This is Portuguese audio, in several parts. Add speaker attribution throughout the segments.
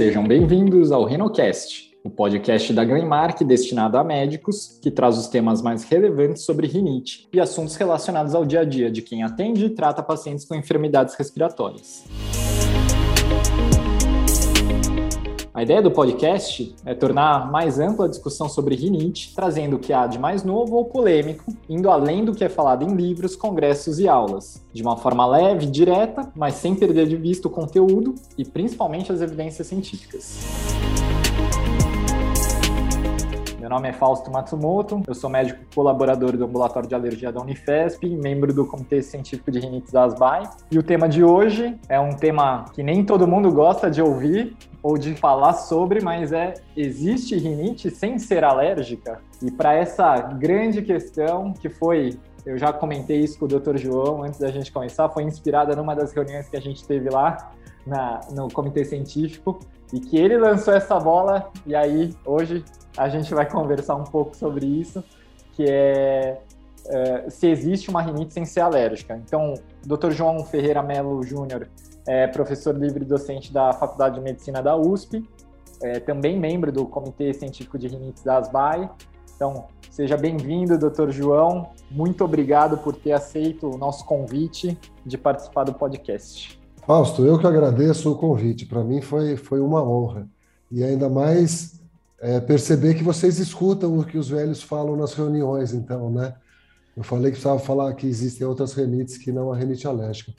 Speaker 1: Sejam bem-vindos ao RenoCast, o podcast da Greenmark destinado a médicos que traz os temas mais relevantes sobre rinite e assuntos relacionados ao dia a dia de quem atende e trata pacientes com enfermidades respiratórias. A ideia do podcast é tornar mais ampla a discussão sobre rinite, trazendo o que há de mais novo ou polêmico, indo além do que é falado em livros, congressos e aulas, de uma forma leve, direta, mas sem perder de vista o conteúdo e principalmente as evidências científicas. Meu nome é Fausto Matsumoto, eu sou médico colaborador do Ambulatório de Alergia da Unifesp, membro do Comitê Científico de Rinites ASBAI. E o tema de hoje é um tema que nem todo mundo gosta de ouvir, ou de falar sobre, mas é existe rinite sem ser alérgica? E para essa grande questão que foi, eu já comentei isso com o Dr. João antes da gente começar, foi inspirada numa das reuniões que a gente teve lá na, no comitê científico e que ele lançou essa bola e aí hoje a gente vai conversar um pouco sobre isso, que é uh, se existe uma rinite sem ser alérgica. Então, Dr. João Ferreira Melo Júnior é professor livre docente da Faculdade de Medicina da USP, é também membro do Comitê Científico de Rinites da ASBAI. Então, seja bem-vindo, doutor João. Muito obrigado por ter aceito o nosso convite de participar do podcast.
Speaker 2: Fausto, eu que agradeço o convite. Para mim foi, foi uma honra. E ainda mais é, perceber que vocês escutam o que os velhos falam nas reuniões, então, né? Eu falei que precisava falar que existem outras renites que não a renite alérgica.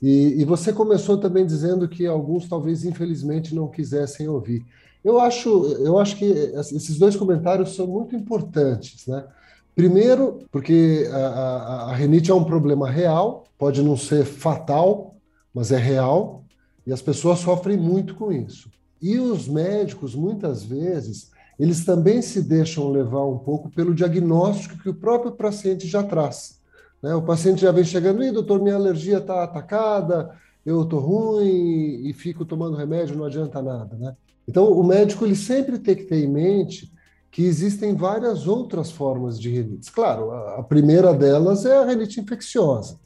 Speaker 2: E, e, você começou também dizendo que alguns talvez infelizmente não quisessem ouvir. Eu acho, eu acho que esses dois comentários são muito importantes, né? Primeiro, porque a, a, a renite é um problema real, pode não ser fatal, mas é real, e as pessoas sofrem muito com isso. E os médicos, muitas vezes, eles também se deixam levar um pouco pelo diagnóstico que o próprio paciente já traz. Né? O paciente já vem chegando, e doutor, minha alergia está atacada, eu estou ruim e fico tomando remédio, não adianta nada. Né? Então, o médico ele sempre tem que ter em mente que existem várias outras formas de rinites. Claro, a primeira delas é a rinite infecciosa,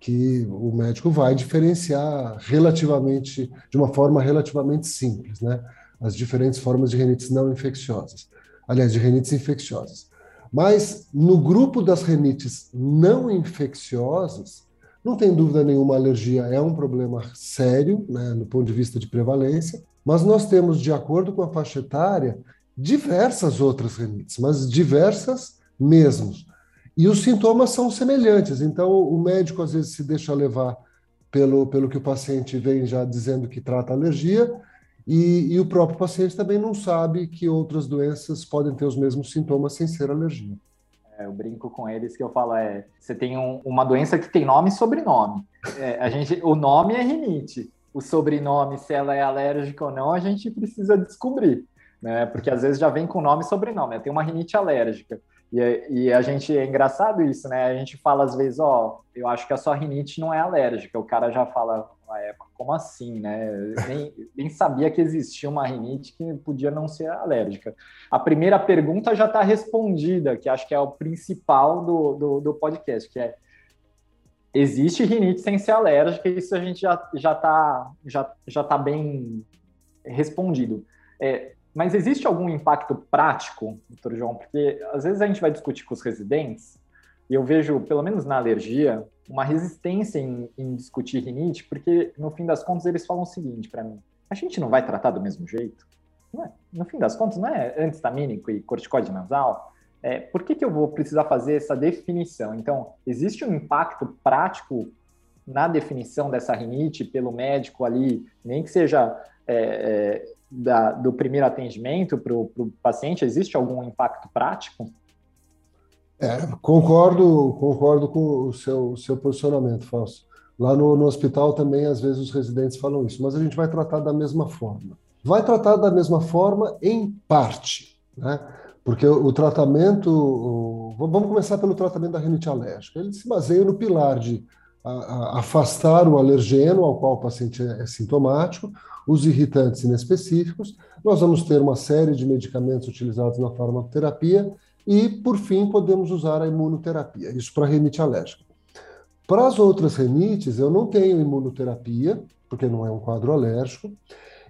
Speaker 2: que o médico vai diferenciar relativamente, de uma forma relativamente simples, né? As diferentes formas de rinites não infecciosas. Aliás, de rinites infecciosas. Mas no grupo das renites não infecciosas, não tem dúvida nenhuma, a alergia é um problema sério, né, no ponto de vista de prevalência, mas nós temos, de acordo com a faixa etária, diversas outras renites, mas diversas mesmo. E os sintomas são semelhantes, então o médico às vezes se deixa levar pelo, pelo que o paciente vem já dizendo que trata alergia, e, e, o próprio paciente também não sabe que outras doenças podem ter os mesmos sintomas sem ser alergia.
Speaker 1: É, eu brinco com eles que eu falo é, você tem um, uma doença que tem nome e sobrenome. É, a gente, o nome é rinite, o sobrenome, se ela é alérgica ou não, a gente precisa descobrir, né? Porque às vezes já vem com nome e sobrenome. Eu tenho uma rinite alérgica. E, e, a gente é engraçado isso, né? A gente fala às vezes, ó, eu acho que a sua rinite não é alérgica. O cara já fala, é, como assim, né? Nem, nem, sabia que existia uma rinite que podia não ser alérgica. A primeira pergunta já está respondida, que acho que é o principal do, do, do, podcast, que é existe rinite sem ser alérgica, isso a gente já já está já, já tá bem respondido. É, mas existe algum impacto prático, doutor João? Porque às vezes a gente vai discutir com os residentes e eu vejo, pelo menos na alergia, uma resistência em, em discutir rinite, porque no fim das contas eles falam o seguinte para mim: a gente não vai tratar do mesmo jeito? É? No fim das contas, não é antistamínico e corticoide nasal? É, por que, que eu vou precisar fazer essa definição? Então, existe um impacto prático na definição dessa rinite pelo médico ali, nem que seja é, é, da, do primeiro atendimento para o paciente, existe algum impacto prático?
Speaker 2: É, concordo, concordo com o seu, seu posicionamento, Fausto. Lá no, no hospital também, às vezes, os residentes falam isso, mas a gente vai tratar da mesma forma. Vai tratar da mesma forma em parte, né? Porque o, o tratamento, o, vamos começar pelo tratamento da rinite alérgica. Ele se baseia no pilar de a, a afastar o alergeno ao qual o paciente é, é sintomático, os irritantes inespecíficos. Nós vamos ter uma série de medicamentos utilizados na farmacoterapia e, por fim, podemos usar a imunoterapia, isso para rinite alérgica. Para as outras rinites, eu não tenho imunoterapia, porque não é um quadro alérgico,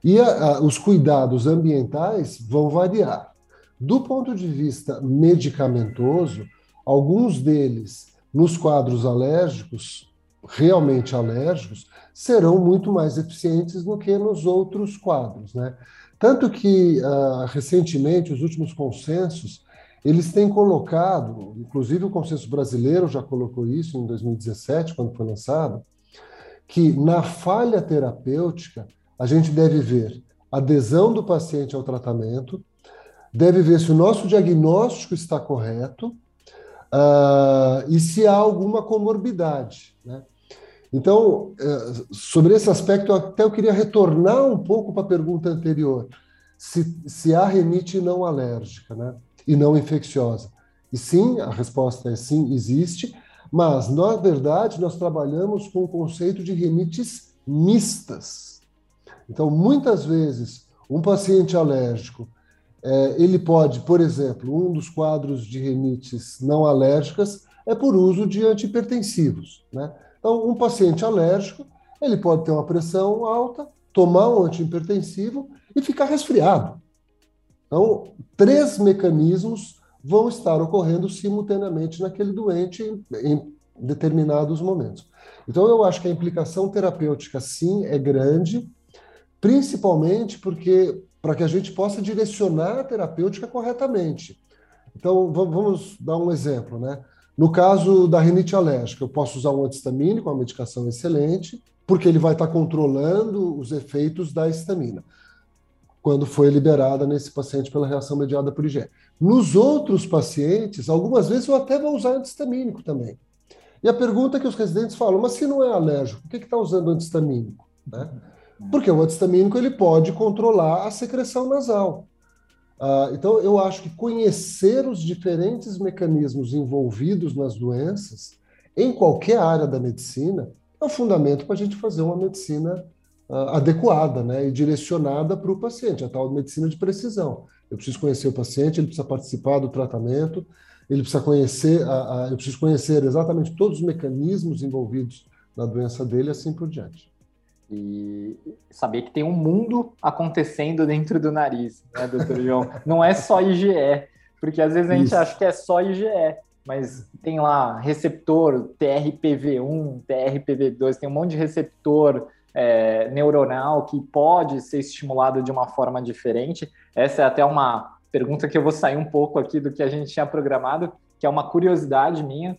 Speaker 2: E a, a, os cuidados ambientais vão variar. Do ponto de vista medicamentoso, alguns deles, nos quadros alérgicos, realmente alérgicos, serão muito mais eficientes do que nos outros quadros. Né? Tanto que, uh, recentemente, os últimos consensos, eles têm colocado, inclusive o consenso brasileiro já colocou isso em 2017, quando foi lançado, que na falha terapêutica, a gente deve ver adesão do paciente ao tratamento, deve ver se o nosso diagnóstico está correto uh, e se há alguma comorbidade. Né? Então, uh, sobre esse aspecto, até eu queria retornar um pouco para a pergunta anterior, se, se há renite não alérgica né? e não infecciosa. E sim, a resposta é sim, existe, mas, na verdade, nós trabalhamos com o conceito de rinites mistas. Então, muitas vezes, um paciente alérgico, ele pode, por exemplo, um dos quadros de rinites não alérgicas é por uso de antihipertensivos. Né? Então, um paciente alérgico, ele pode ter uma pressão alta, tomar um antihipertensivo e ficar resfriado. Então, três mecanismos vão estar ocorrendo simultaneamente naquele doente em determinados momentos. Então, eu acho que a implicação terapêutica, sim, é grande, principalmente porque para que a gente possa direcionar a terapêutica corretamente. Então, vamos dar um exemplo, né? No caso da rinite alérgica, eu posso usar um antihistamínico, uma medicação excelente, porque ele vai estar controlando os efeitos da histamina, quando foi liberada nesse paciente pela reação mediada por IgE. Nos outros pacientes, algumas vezes eu até vou usar antihistamínico também. E a pergunta que os residentes falam, mas se não é alérgico, por que está usando antihistamínico? Né? Porque o antistamínico ele pode controlar a secreção nasal. Uh, então, eu acho que conhecer os diferentes mecanismos envolvidos nas doenças, em qualquer área da medicina, é o fundamento para a gente fazer uma medicina uh, adequada né, e direcionada para o paciente, a tal medicina de precisão. Eu preciso conhecer o paciente, ele precisa participar do tratamento, ele precisa conhecer, a, a, eu preciso conhecer exatamente todos os mecanismos envolvidos na doença dele, assim por diante
Speaker 1: e saber que tem um mundo acontecendo dentro do nariz, né, doutor João? Não é só IgE, porque às vezes a gente Isso. acha que é só IgE, mas tem lá receptor TRPV1, TRPV2, tem um monte de receptor é, neuronal que pode ser estimulado de uma forma diferente. Essa é até uma pergunta que eu vou sair um pouco aqui do que a gente tinha programado, que é uma curiosidade minha,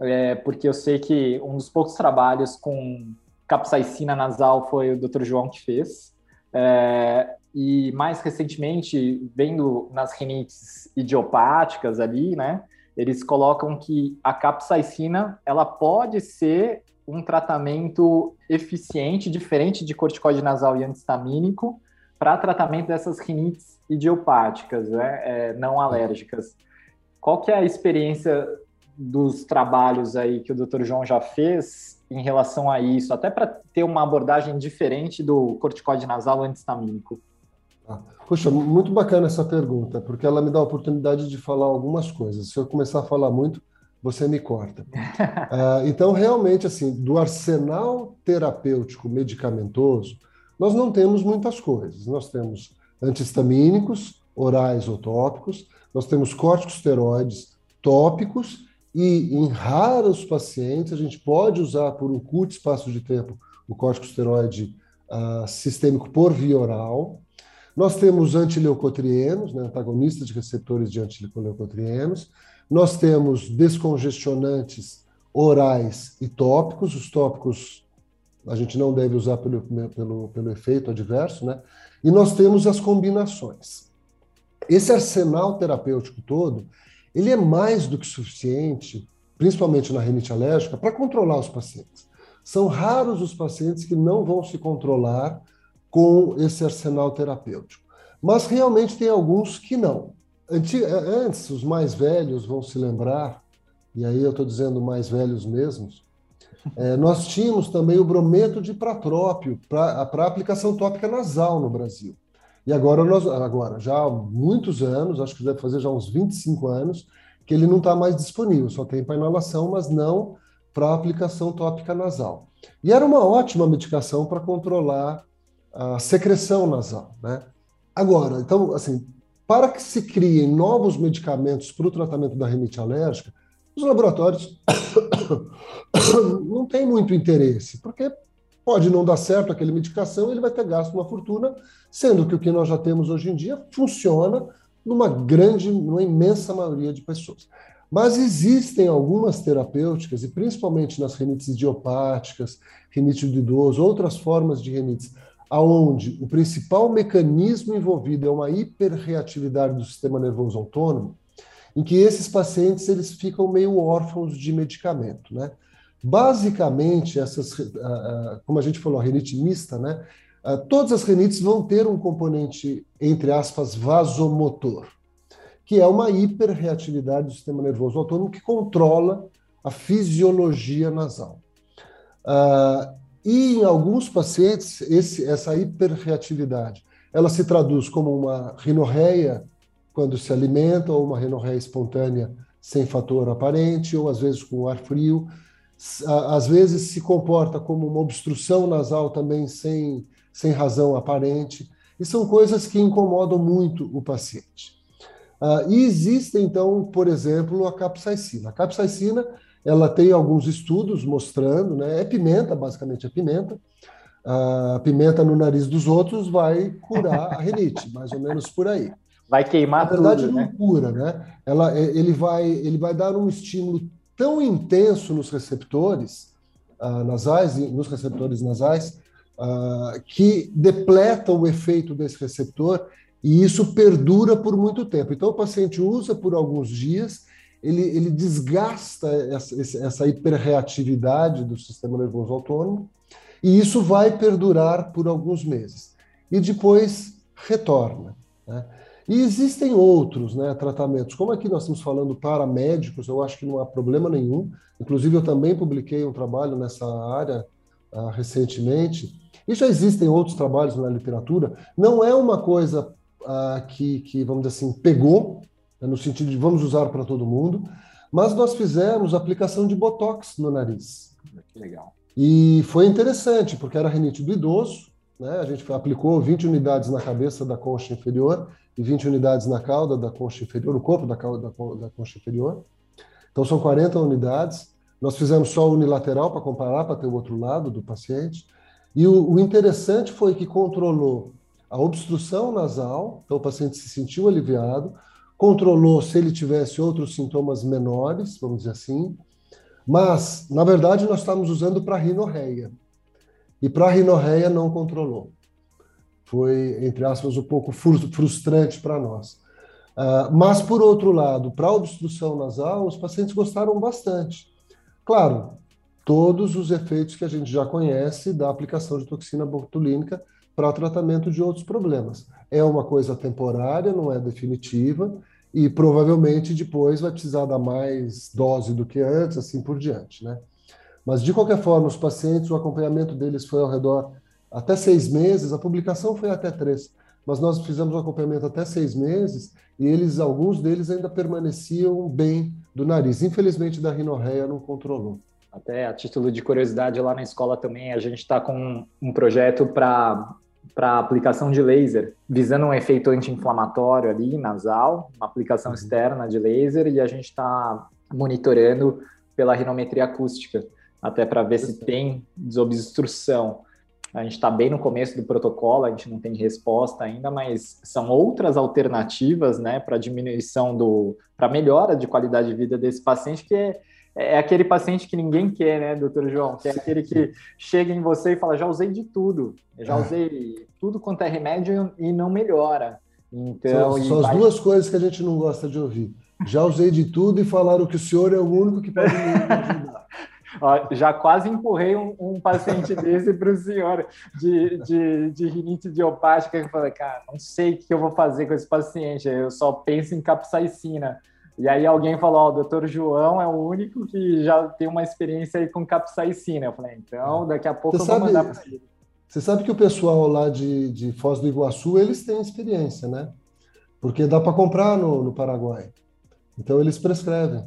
Speaker 1: é, porque eu sei que um dos poucos trabalhos com capsaicina nasal foi o Dr. João que fez. É, e mais recentemente, vendo nas rinites idiopáticas ali, né, eles colocam que a capsaicina ela pode ser um tratamento eficiente, diferente de corticoide nasal e antistamínico, para tratamento dessas rinites idiopáticas, né, é, não alérgicas. Qual que é a experiência dos trabalhos aí que o Dr. João já fez em relação a isso, até para ter uma abordagem diferente do corticoide nasal antistamínico?
Speaker 2: Ah, poxa, muito bacana essa pergunta, porque ela me dá a oportunidade de falar algumas coisas. Se eu começar a falar muito, você me corta. uh, então, realmente, assim, do arsenal terapêutico medicamentoso, nós não temos muitas coisas. Nós temos antihistamínicos, orais ou tópicos, nós temos corticosteroides tópicos e em raros pacientes a gente pode usar por um curto espaço de tempo o corticosteroide uh, sistêmico por via oral. Nós temos antileucotrienos, né, antagonistas de receptores de antileucotrienos. Nós temos descongestionantes orais e tópicos. Os tópicos a gente não deve usar pelo, pelo, pelo efeito adverso, né? E nós temos as combinações. Esse arsenal terapêutico todo, ele é mais do que suficiente, principalmente na rinite alérgica, para controlar os pacientes. São raros os pacientes que não vão se controlar com esse arsenal terapêutico. Mas realmente tem alguns que não. Antes, os mais velhos vão se lembrar, e aí eu estou dizendo mais velhos mesmos, é, nós tínhamos também o brometo de pratrópio para aplicação tópica nasal no Brasil. E agora, nós, agora, já há muitos anos, acho que deve fazer já uns 25 anos, que ele não está mais disponível, só tem para inalação, mas não para aplicação tópica nasal. E era uma ótima medicação para controlar a secreção nasal, né? Agora, então, assim, para que se criem novos medicamentos para o tratamento da rinite alérgica, os laboratórios não têm muito interesse, porque pode não dar certo aquela medicação, ele vai ter gasto uma fortuna, sendo que o que nós já temos hoje em dia funciona numa grande, numa imensa maioria de pessoas. Mas existem algumas terapêuticas, e principalmente nas rinites idiopáticas, rinite do idoso, outras formas de rinites, aonde o principal mecanismo envolvido é uma hiperreatividade do sistema nervoso autônomo, em que esses pacientes eles ficam meio órfãos de medicamento, né? Basicamente, essas, como a gente falou, a rinite mista, né? Todas as rinites vão ter um componente, entre aspas, vasomotor, que é uma hiperreatividade do sistema nervoso autônomo que controla a fisiologia nasal. Uh, e em alguns pacientes, esse, essa hiperreatividade, ela se traduz como uma rinorreia quando se alimenta, ou uma rinorreia espontânea sem fator aparente, ou às vezes com ar frio. Às vezes se comporta como uma obstrução nasal também sem, sem razão aparente. E são coisas que incomodam muito o paciente. Uh, e existe, então, por exemplo, a capsaicina. A capsaicina ela tem alguns estudos mostrando, né? É pimenta, basicamente é pimenta. A pimenta no nariz dos outros vai curar a rinite, mais ou menos por aí.
Speaker 1: Vai queimar
Speaker 2: Na verdade,
Speaker 1: tudo,
Speaker 2: não
Speaker 1: né?
Speaker 2: cura, né? Ela, é, ele, vai, ele vai dar um estímulo tão intenso nos receptores uh, nasais, nos receptores nasais, uh, que depleta o efeito desse receptor e isso perdura por muito tempo. Então, o paciente usa por alguns dias ele, ele desgasta essa, essa hiperreatividade do sistema nervoso autônomo, e isso vai perdurar por alguns meses. E depois retorna. Né? E existem outros né, tratamentos, como aqui nós estamos falando para médicos, eu acho que não há problema nenhum. Inclusive, eu também publiquei um trabalho nessa área uh, recentemente, e já existem outros trabalhos na literatura. Não é uma coisa uh, que, que, vamos dizer assim, pegou, né, no sentido de vamos usar para todo mundo, mas nós fizemos aplicação de botox no nariz.
Speaker 1: Que legal.
Speaker 2: E foi interessante, porque era rinite do idoso, né? A gente aplicou 20 unidades na cabeça da concha inferior e 20 unidades na cauda da concha inferior, no corpo da, cauda, da, concha inferior. Então são 40 unidades. Nós fizemos só unilateral para comparar, para ter o outro lado do paciente. E o, o interessante foi que controlou a obstrução nasal, então o paciente se sentiu aliviado, controlou se ele tivesse outros sintomas menores, vamos dizer assim, mas, na verdade, nós estávamos usando para rinorreia. E para rinorreia não controlou. Foi, entre aspas, um pouco frustrante para nós. Uh, mas, por outro lado, para obstrução nasal, os pacientes gostaram bastante. Claro, todos os efeitos que a gente já conhece da aplicação de toxina botulínica para tratamento de outros problemas. É uma coisa temporária, não é definitiva, e provavelmente depois vai precisar dar mais dose do que antes, assim por diante, né? Mas de qualquer forma, os pacientes, o acompanhamento deles foi ao redor até seis meses, a publicação foi até três, mas nós fizemos o acompanhamento até seis meses e eles, alguns deles ainda permaneciam bem do nariz. Infelizmente, da rinorreia não controlou.
Speaker 1: Até a título de curiosidade, lá na escola também a gente está com um projeto para para aplicação de laser, visando um efeito anti-inflamatório ali, nasal, uma aplicação uhum. externa de laser, e a gente está monitorando pela rinometria acústica, até para ver se tem desobstrução. A gente está bem no começo do protocolo, a gente não tem resposta ainda, mas são outras alternativas, né, para diminuição do, para melhora de qualidade de vida desse paciente, que é é aquele paciente que ninguém quer, né, doutor João? Que é aquele que chega em você e fala: já usei de tudo, já é. usei tudo quanto é remédio e não melhora. Então,
Speaker 2: são, são vai... as duas coisas que a gente não gosta de ouvir. Já usei de tudo e falaram que o senhor é o único que pode me ajudar.
Speaker 1: Ó, já quase empurrei um, um paciente desse para o senhor de, de, de rinite idiopática. Eu falei, cara, não sei o que eu vou fazer com esse paciente. Eu só penso em capsaicina. E aí alguém falou, oh, o doutor João é o único que já tem uma experiência aí com capsaicina. Eu falei, então daqui a pouco
Speaker 2: você
Speaker 1: eu
Speaker 2: vou
Speaker 1: sabe, mandar para ele.
Speaker 2: Você sabe que o pessoal lá de, de Foz do Iguaçu, eles têm experiência, né? Porque dá para comprar no, no Paraguai. Então eles prescrevem.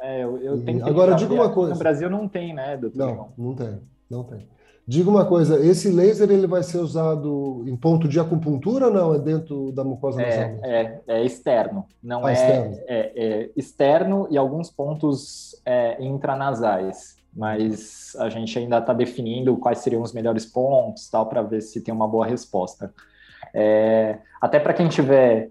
Speaker 1: É, eu, eu tenho
Speaker 2: que Agora diga uma coisa.
Speaker 1: No Brasil não tem, né, doutor?
Speaker 2: Não, não tem, não tem. Diga uma coisa, esse laser ele vai ser usado em ponto de acupuntura ou não? É dentro da mucosa
Speaker 1: nasal? É, é, é externo, não ah, é, externo. É, é, externo e alguns pontos é, intranasais. Mas a gente ainda está definindo quais seriam os melhores pontos, tal, para ver se tem uma boa resposta. É, até para quem tiver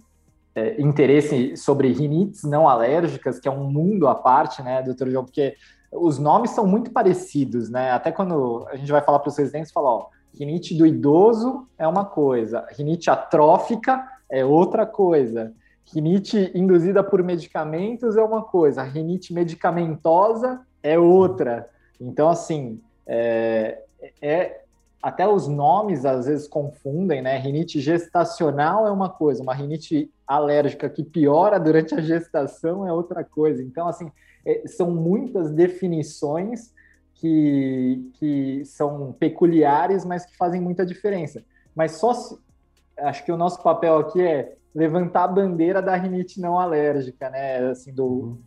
Speaker 1: é, interesse sobre rinites não alérgicas, que é um mundo à parte, né, doutor João, porque os nomes são muito parecidos, né? Até quando a gente vai falar para os residentes, fala, ó, rinite do idoso é uma coisa, rinite atrófica é outra coisa, rinite induzida por medicamentos é uma coisa, rinite medicamentosa é outra. Então, assim, é, é até os nomes às vezes confundem, né? Rinite gestacional é uma coisa, uma rinite alérgica que piora durante a gestação é outra coisa. Então, assim, é, são muitas definições que, que são peculiares, mas que fazem muita diferença. Mas só se, acho que o nosso papel aqui é levantar a bandeira da rinite não alérgica, né? Assim, do, uhum.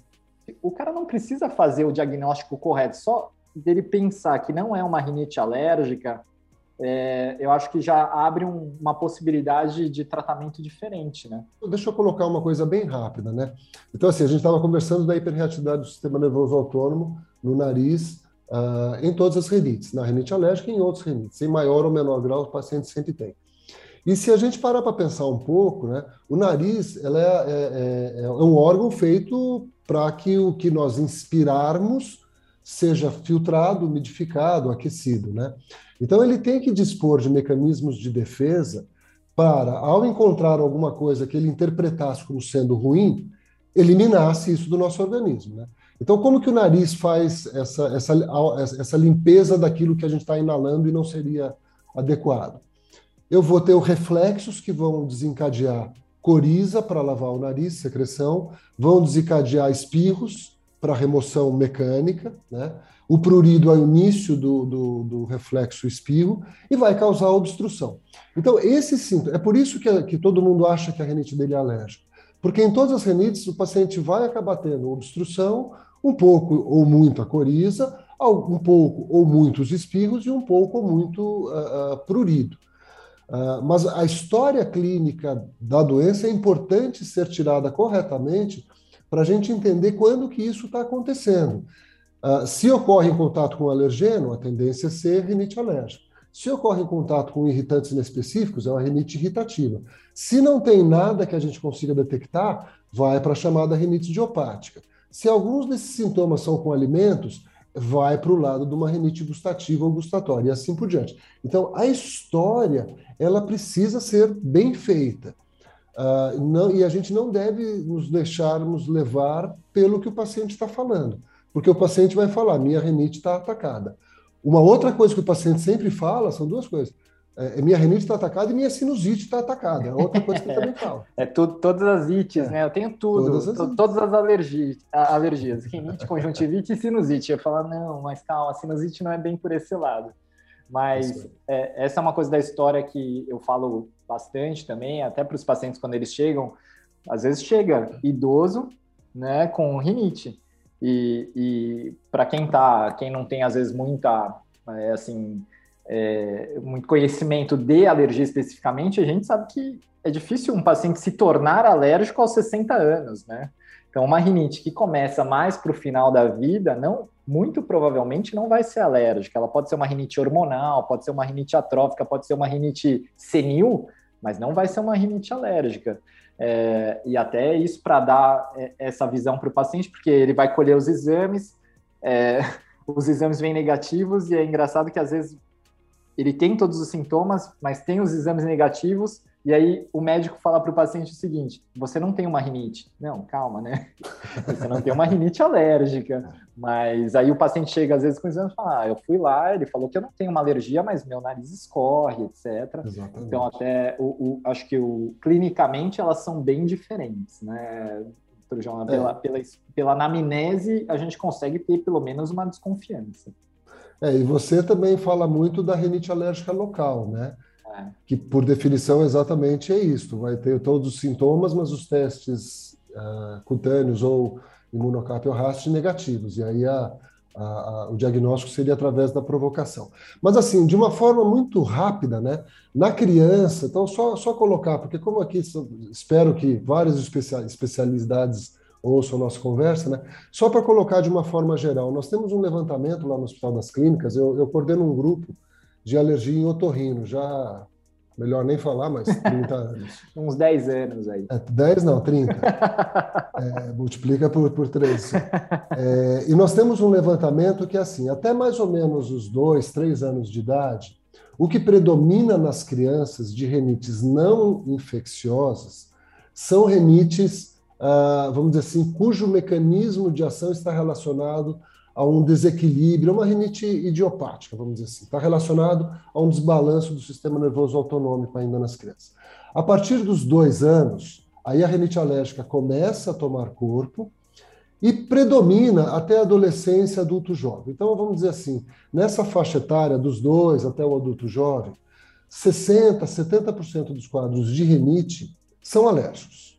Speaker 1: o cara não precisa fazer o diagnóstico correto, só dele pensar que não é uma rinite alérgica, é, eu acho que já abre um, uma possibilidade de tratamento diferente, né?
Speaker 2: Deixa eu colocar uma coisa bem rápida, né? Então, assim, a gente estava conversando da hiperreatividade do sistema nervoso autônomo no nariz, uh, em todas as rinites, na rinite alérgica e em outros rinites, em maior ou menor grau, o paciente sempre tem. E se a gente parar para pensar um pouco, né, o nariz ela é, é, é, é um órgão feito para que o que nós inspirarmos seja filtrado, umidificado, aquecido, né? Então, ele tem que dispor de mecanismos de defesa para, ao encontrar alguma coisa que ele interpretasse como sendo ruim, eliminasse isso do nosso organismo. Né? Então, como que o nariz faz essa, essa, essa limpeza daquilo que a gente está inalando e não seria adequado? Eu vou ter os reflexos que vão desencadear coriza para lavar o nariz, secreção, vão desencadear espirros para remoção mecânica, né? O prurido é o início do, do, do, reflexo espirro e vai causar obstrução. Então, esse síntoma, é por isso que, que todo mundo acha que a renite dele é alérgica. Porque em todas as renites, o paciente vai acabar tendo obstrução, um pouco ou muito a coriza, um pouco ou muitos espirros e um pouco ou muito uh, uh, prurido. Uh, mas a história clínica da doença é importante ser tirada corretamente para a gente entender quando que isso está acontecendo. Uh, se ocorre em contato com alergeno, a tendência é ser rinite alérgica. Se ocorre em contato com irritantes inespecíficos, é uma rinite irritativa. Se não tem nada que a gente consiga detectar, vai para a chamada rinite idiopática. Se alguns desses sintomas são com alimentos, vai para o lado de uma rinite gustativa ou gustatória, e assim por diante. Então, a história, ela precisa ser bem feita. Uh, não, e a gente não deve nos deixarmos levar pelo que o paciente está falando porque o paciente vai falar: minha renite está atacada. Uma outra coisa que o paciente sempre fala são duas coisas. É, é minha renite está atacada e minha sinusite está atacada. É outra coisa que ele também fala.
Speaker 1: É tudo, todas as ites, é. né? Eu tenho tudo, todas as, to, todas as alergias, alergias, rinite, conjuntivite e sinusite. Eu falo, não, mas calma, a sinusite não é bem por esse lado. Mas é, essa é uma coisa da história que eu falo bastante também, até para os pacientes quando eles chegam. Às vezes chega idoso, né, com rinite. E, e para quem tá, quem não tem às vezes muita, é, assim, é, muito conhecimento de alergia especificamente, a gente sabe que é difícil um paciente se tornar alérgico aos 60 anos, né? Então, uma rinite que começa mais para o final da vida, não, muito provavelmente não vai ser alérgica. Ela pode ser uma rinite hormonal, pode ser uma rinite atrófica, pode ser uma rinite senil, mas não vai ser uma rinite alérgica. É, e até isso para dar é, essa visão para o paciente, porque ele vai colher os exames, é, os exames vêm negativos, e é engraçado que às vezes ele tem todos os sintomas, mas tem os exames negativos, e aí o médico fala para o paciente o seguinte: você não tem uma rinite. Não, calma, né? Você não tem uma rinite alérgica. Mas aí o paciente chega às vezes com exame e fala: ah, eu fui lá, ele falou que eu não tenho uma alergia, mas meu nariz escorre, etc. Exatamente. Então, até o, o, acho que o, clinicamente elas são bem diferentes, né? João, pela, é. pela, pela anamnese, a gente consegue ter pelo menos uma desconfiança.
Speaker 2: É, e você também fala muito da rinite alérgica local, né? Que, por definição, exatamente é isso. Vai ter todos os sintomas, mas os testes uh, cutâneos ou imunocapio negativos. E aí a, a, a, o diagnóstico seria através da provocação. Mas, assim, de uma forma muito rápida, né? Na criança, então, só, só colocar, porque como aqui espero que várias especialidades ouçam a nossa conversa, né? Só para colocar de uma forma geral, nós temos um levantamento lá no Hospital das Clínicas, eu, eu coordeno um grupo de alergia em otorrino, já melhor nem falar, mas 30 anos.
Speaker 1: Uns 10 anos aí.
Speaker 2: É, 10 não, 30. é, multiplica por, por 3. É, e nós temos um levantamento que é assim, até mais ou menos os 2, 3 anos de idade, o que predomina nas crianças de renites não infecciosas são renites, ah, vamos dizer assim, cujo mecanismo de ação está relacionado a um desequilíbrio, uma rinite idiopática, vamos dizer assim. Está relacionado a um desbalanço do sistema nervoso autonômico ainda nas crianças. A partir dos dois anos, aí a rinite alérgica começa a tomar corpo e predomina até a adolescência, adulto jovem. Então, vamos dizer assim, nessa faixa etária dos dois até o adulto jovem, 60%, 70% dos quadros de rinite são alérgicos.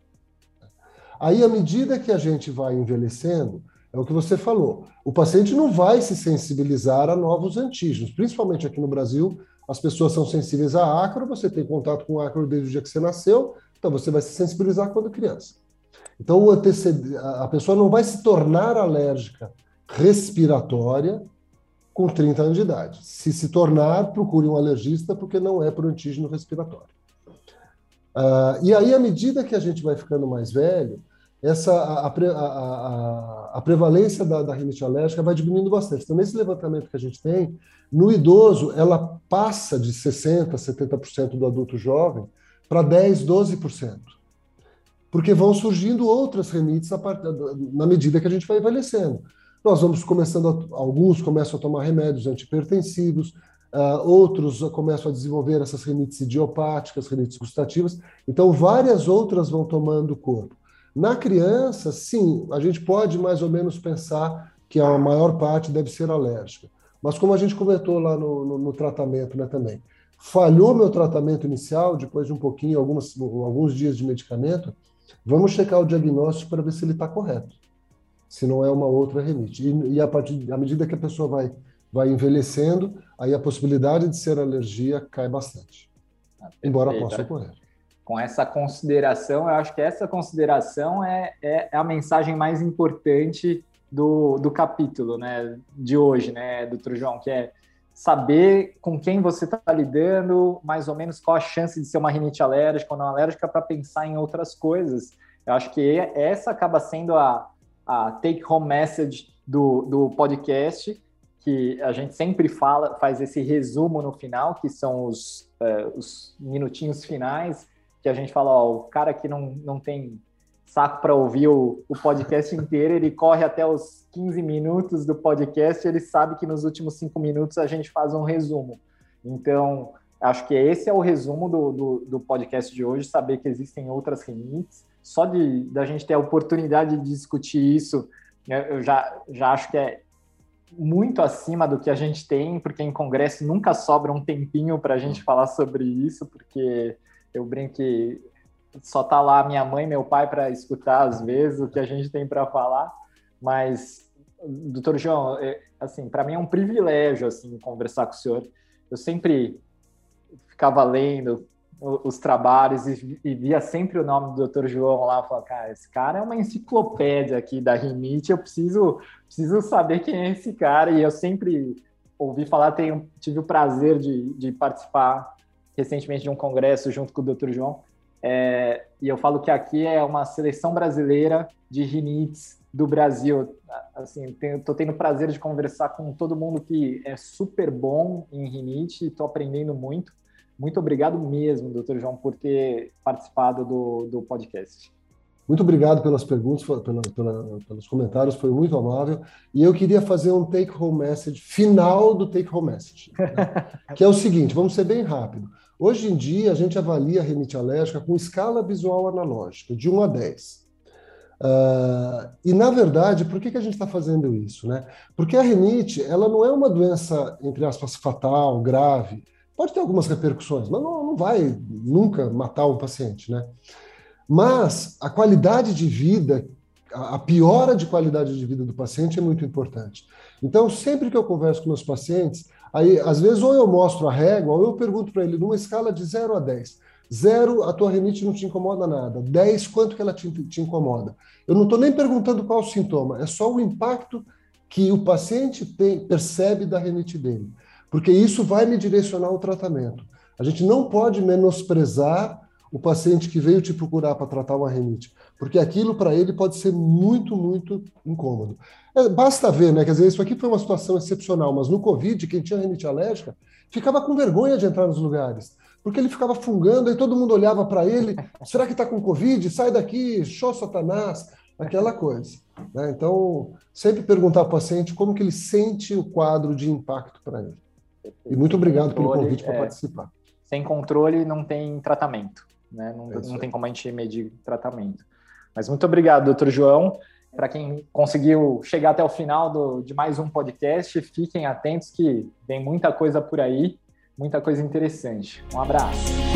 Speaker 2: Aí, à medida que a gente vai envelhecendo, é o que você falou. O paciente não vai se sensibilizar a novos antígenos, principalmente aqui no Brasil. As pessoas são sensíveis a ácaro, você tem contato com ácaro desde o dia que você nasceu, então você vai se sensibilizar quando criança. Então a pessoa não vai se tornar alérgica respiratória com 30 anos de idade. Se se tornar, procure um alergista, porque não é por antígeno respiratório. Uh, e aí, à medida que a gente vai ficando mais velho, essa a, a, a, prevalência da, da, rinite alérgica vai diminuindo bastante. Então, nesse levantamento que a gente tem, no idoso, ela passa de 60%, 70% do adulto jovem para 10%, 12%. Porque vão surgindo outras rinites na medida que a gente vai envelhecendo. Nós vamos começando, a, alguns começam a tomar remédios antipertensivos, uh, outros começam a desenvolver essas rinites idiopáticas, rinites gustativas. Então, várias outras vão tomando corpo. Na criança, sim, a gente pode mais ou menos pensar que a maior parte deve ser alérgica. Mas como a gente comentou lá no, no, no tratamento né, também, falhou meu tratamento inicial, depois de um pouquinho, algumas, alguns dias de medicamento, vamos checar o diagnóstico para ver se ele está correto, se não é uma outra renite. E, e a partir, à medida que a pessoa vai, vai envelhecendo, aí a possibilidade de ser alergia cai bastante, embora possa ocorrer
Speaker 1: com essa consideração, eu acho que essa consideração é, é, é a mensagem mais importante do, do capítulo né, de hoje, né, doutor João, que é saber com quem você está lidando, mais ou menos qual a chance de ser uma rinite alérgica ou não alérgica, para pensar em outras coisas. Eu acho que essa acaba sendo a, a take-home message do, do podcast, que a gente sempre fala, faz esse resumo no final, que são os, uh, os minutinhos finais, que a gente fala, ó, o cara que não, não tem saco para ouvir o, o podcast inteiro, ele corre até os 15 minutos do podcast, ele sabe que nos últimos cinco minutos a gente faz um resumo. Então, acho que esse é o resumo do, do, do podcast de hoje, saber que existem outras rinites. Só de da gente ter a oportunidade de discutir isso, né, eu já, já acho que é muito acima do que a gente tem, porque em congresso nunca sobra um tempinho para a gente falar sobre isso, porque eu brinco que só tá lá minha mãe e meu pai para escutar às vezes o que a gente tem para falar, mas doutor João, é, assim, para mim é um privilégio assim conversar com o senhor. Eu sempre ficava lendo os trabalhos e, e via sempre o nome do doutor João lá, falava, cara, esse cara é uma enciclopédia aqui da rinite, eu preciso, preciso saber quem é esse cara, e eu sempre ouvi falar, tenho, tive o prazer de, de participar recentemente de um congresso junto com o Dr. João, é, e eu falo que aqui é uma seleção brasileira de rinites do Brasil. Assim, estou tendo o prazer de conversar com todo mundo que é super bom em rinite e estou aprendendo muito. Muito obrigado mesmo, doutor João, por ter participado do, do podcast.
Speaker 2: Muito obrigado pelas perguntas, pela, pela, pelos comentários, foi muito amável. E eu queria fazer um take-home message, final do take-home message, né? que é o seguinte: vamos ser bem rápido. Hoje em dia, a gente avalia a rinite alérgica com escala visual analógica, de 1 a 10. Uh, ah, e, na verdade, por que, que a gente está fazendo isso? Né? Porque a rinite ela não é uma doença, entre aspas, fatal, grave. Pode ter algumas repercussões, mas não, não vai nunca matar um paciente. Né? Mas a qualidade de vida a piora de qualidade de vida do paciente é muito importante. Então, sempre que eu converso com meus pacientes, aí às vezes ou eu mostro a régua, ou eu pergunto para ele numa escala de 0 a 10. 0, a tua renite não te incomoda nada. 10, quanto que ela te, te incomoda? Eu não estou nem perguntando qual o sintoma, é só o impacto que o paciente tem, percebe da renite dele. Porque isso vai me direcionar o tratamento. A gente não pode menosprezar o paciente que veio te procurar para tratar uma renite, porque aquilo para ele pode ser muito, muito incômodo. É, basta ver, né? Quer dizer, isso aqui foi uma situação excepcional, mas no Covid, quem tinha renite alérgica ficava com vergonha de entrar nos lugares, porque ele ficava fungando e todo mundo olhava para ele: será que está com Covid? Sai daqui, show Satanás, aquela coisa. Né? Então, sempre perguntar ao paciente como que ele sente o quadro de impacto para ele. E muito obrigado pelo convite para é, participar.
Speaker 1: Sem controle não tem tratamento né? Não, é não tem como a gente medir tratamento. Mas muito obrigado, doutor João. Para quem conseguiu chegar até o final do, de mais um podcast, fiquem atentos que tem muita coisa por aí, muita coisa interessante. Um abraço.